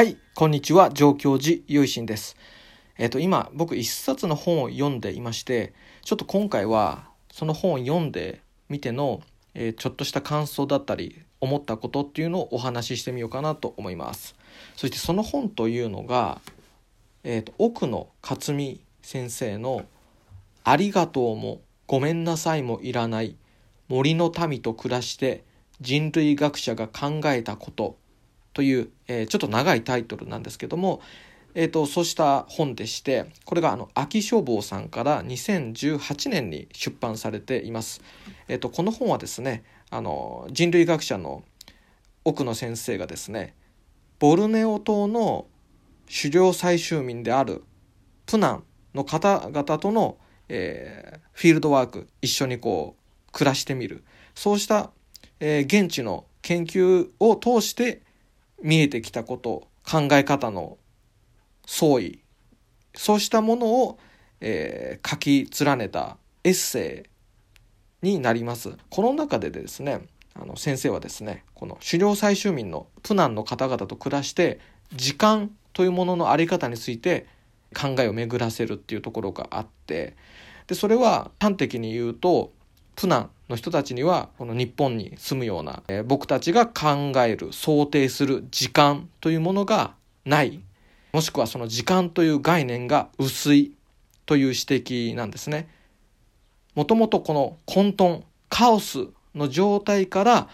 はい、こんにちは、上京寺ゆいしんです。えっ、と、今、僕一冊の本を読んでいまして、ちょっと今回は、その本を読んでみての、えーちょっとした感想だったり、思ったことっていうのをお話ししてみようかなと思います。そしてその本というのが、えっ、と、奥野克美先生の、ありがとうもごめんなさいもいらない森の民と暮らして人類学者が考えたことという、えーちょっと長いタイトルなんですけども、えー、とそうした本でしてこれがあの秋書房さんから2018年に出版されています。えー、とこの本はですねあの人類学者の奥野先生がですねボルネオ島の狩猟採集民であるプナンの方々との、えーフィールドワーク一緒にこう暮らしてみるそうした、えー現地の研究を通して見えてきたこと考え方の相違そうしたものを、えー書き連ねたエッセイになります。この中でですねあの先生はですねこの狩猟採集民のプナンの方々と暮らして時間というものの在り方について考えを巡らせるっていうところがあってでそれは端的に言うとプナンの人たちにはこの日本に住むような、えー僕たちが考える想定する時間というものがない。もしくはその時間という概念が薄いという指摘なんですね。もともとこの混沌カオスの状態から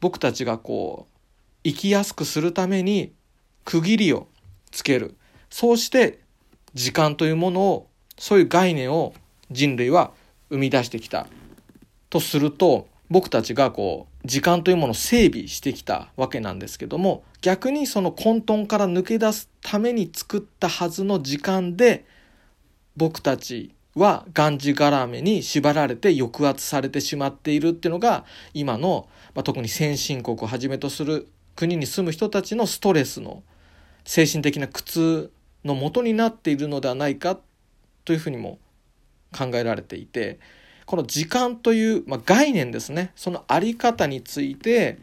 僕たちがこう生きやすくするために区切りをつける。そうして時間というものをそういう概念を人類は生み出してきた。とすると僕たちがこう時間というものを整備してきたわけなんですけども逆にその混沌から抜け出すために作ったはずの時間で僕たちはがんじがらめに縛られて抑圧されてしまっているっていうのが今の、まあ、特に先進国をはじめとする国に住む人たちのストレスの精神的な苦痛の元になっているのではないかというふうにも考えられていてこの時間という、まあ、概念ですねそのあり方について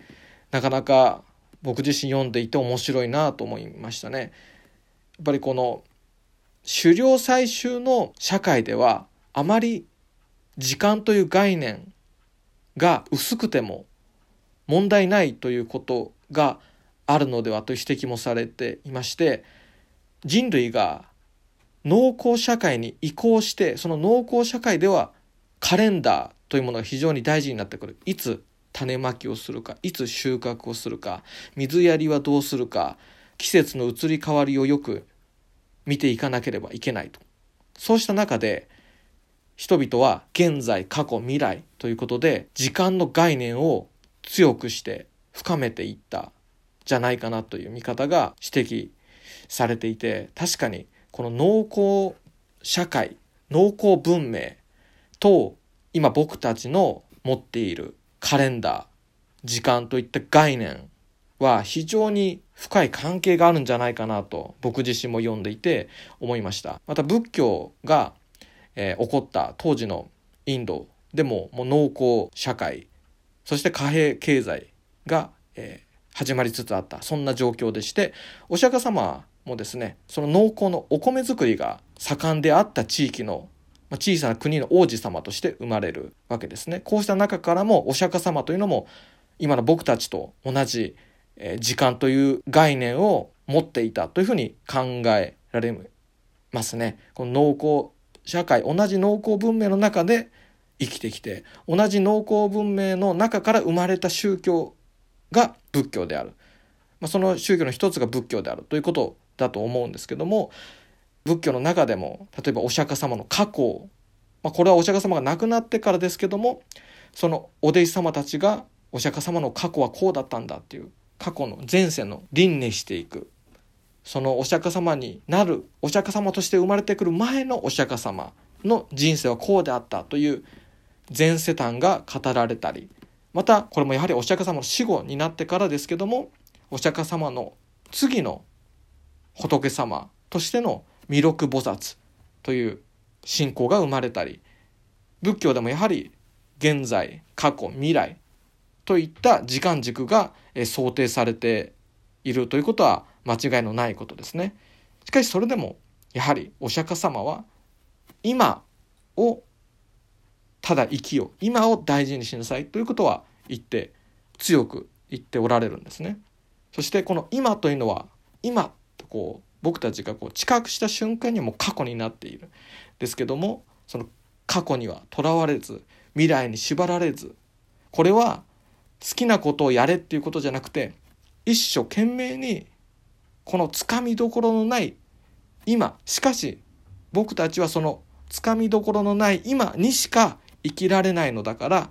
なかなか僕自身読んでいて面白いなと思いましたね。やっぱりこの狩猟採集の社会ではあまり時間という概念が薄くても問題ないということがあるのではという指摘もされていまして人類が農耕社会に移行してその農耕社会ではカレンダーというものが非常に大事になってくる。いつ種まきをするかいつ収穫をするか水やりはどうするか季節の移り変わりをよく見ていかなければいけないと。そうした中で人々は現在過去未来ということで時間の概念を強くして深めていったじゃないかなという見方が指摘されていて確かにこの農耕社会農耕文明と今僕たちの持っているカレンダー時間といった概念は非常に深い関係があるんじゃないかなと僕自身も読んでいて思いました。また仏教が、えー起こった当時のインドでももう農耕社会そして貨幣経済が、えー始まりつつあったそんな状況でしてお釈迦様もですねその農耕のお米作りが盛んであった地域の小さな国の王子様として生まれるわけですねこうした中からもお釈迦様というのも今の僕たちと同じ時間という概念を持っていたというふうに考えられますね。この農耕社会同じ農耕文明の中で生きてきて同じ農耕文明の中から生まれた宗教が仏教である、まあ、その宗教の一つが仏教であるということだと思うんですけども仏教の中でも例えばお釈迦様の過去、まあ、これはお釈迦様が亡くなってからですけどもそのお弟子様たちがお釈迦様の過去はこうだったんだっていう過去の前世の輪廻していく。そのお釈迦様になるお釈迦様として生まれてくる前のお釈迦様の人生はこうであったという前世譚が語られたりまたこれもやはりお釈迦様の死後になってからですけどもお釈迦様の次の仏様としての弥勒菩薩という信仰が生まれたり仏教でもやはり現在過去未来といった時間軸が想定されているということは間違いのないことですね。しかしそれでもやはりお釈迦様は今をただ生きよう今を大事にしなさいということは言って強く言っておられるんですね。そしてこの今というのは今とこう僕たちがこう知覚した瞬間にも過去になっているですけどもその過去にはとらわれず未来に縛られずこれは好きなことをやれっていうことじゃなくて一生懸命にこのつかみどころのない今しかし僕たちはそのつかみどころのない今にしか生きられないのだから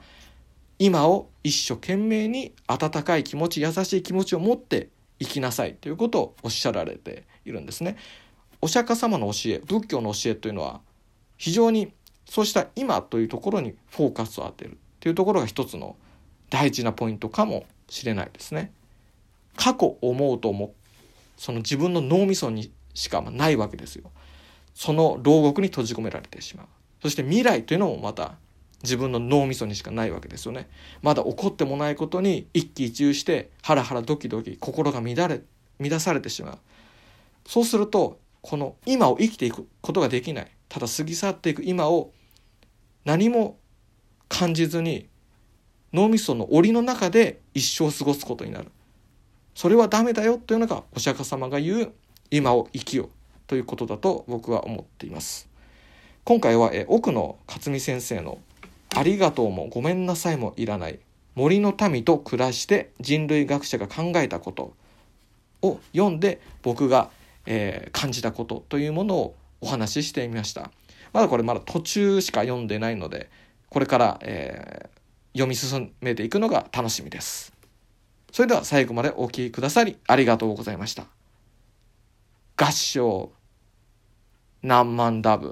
今を一生懸命に温かい気持ち優しい気持ちを持って生きなさいということをおっしゃられているんですね。お釈迦様の教え仏教の教えというのは非常にそうした今というところにフォーカスを当てるというところが一つの大事なポイントかもしれないですね。過去思うと思その自分の脳みそにしかないわけですよ。その牢獄に閉じ込められてしまう。そして未来というのもまた自分の脳みそにしかないわけですよね。まだ起こってもないことに一喜一憂してハラハラドキドキ心が乱れ乱されてしまう。そうするとこの今を生きていくことができない。ただ過ぎ去っていく今を何も感じずに脳みその檻の中で一生過ごすことになる。それはダメだよというのがお釈迦様が言う今を生きよということだと僕は思っています。今回は奥野克美先生のありがとうもごめんなさいもいらない。森の民と暮らして人類学者が考えたこと。を読んで僕が、えー、感じたこと。というものをお話ししてみました。まだこれまだ途中しか読んでないのでこれから、えー、読み進めていくのが楽しみです。それでは最後までお聴きくださりありがとうございました。合唱。何万ダブ。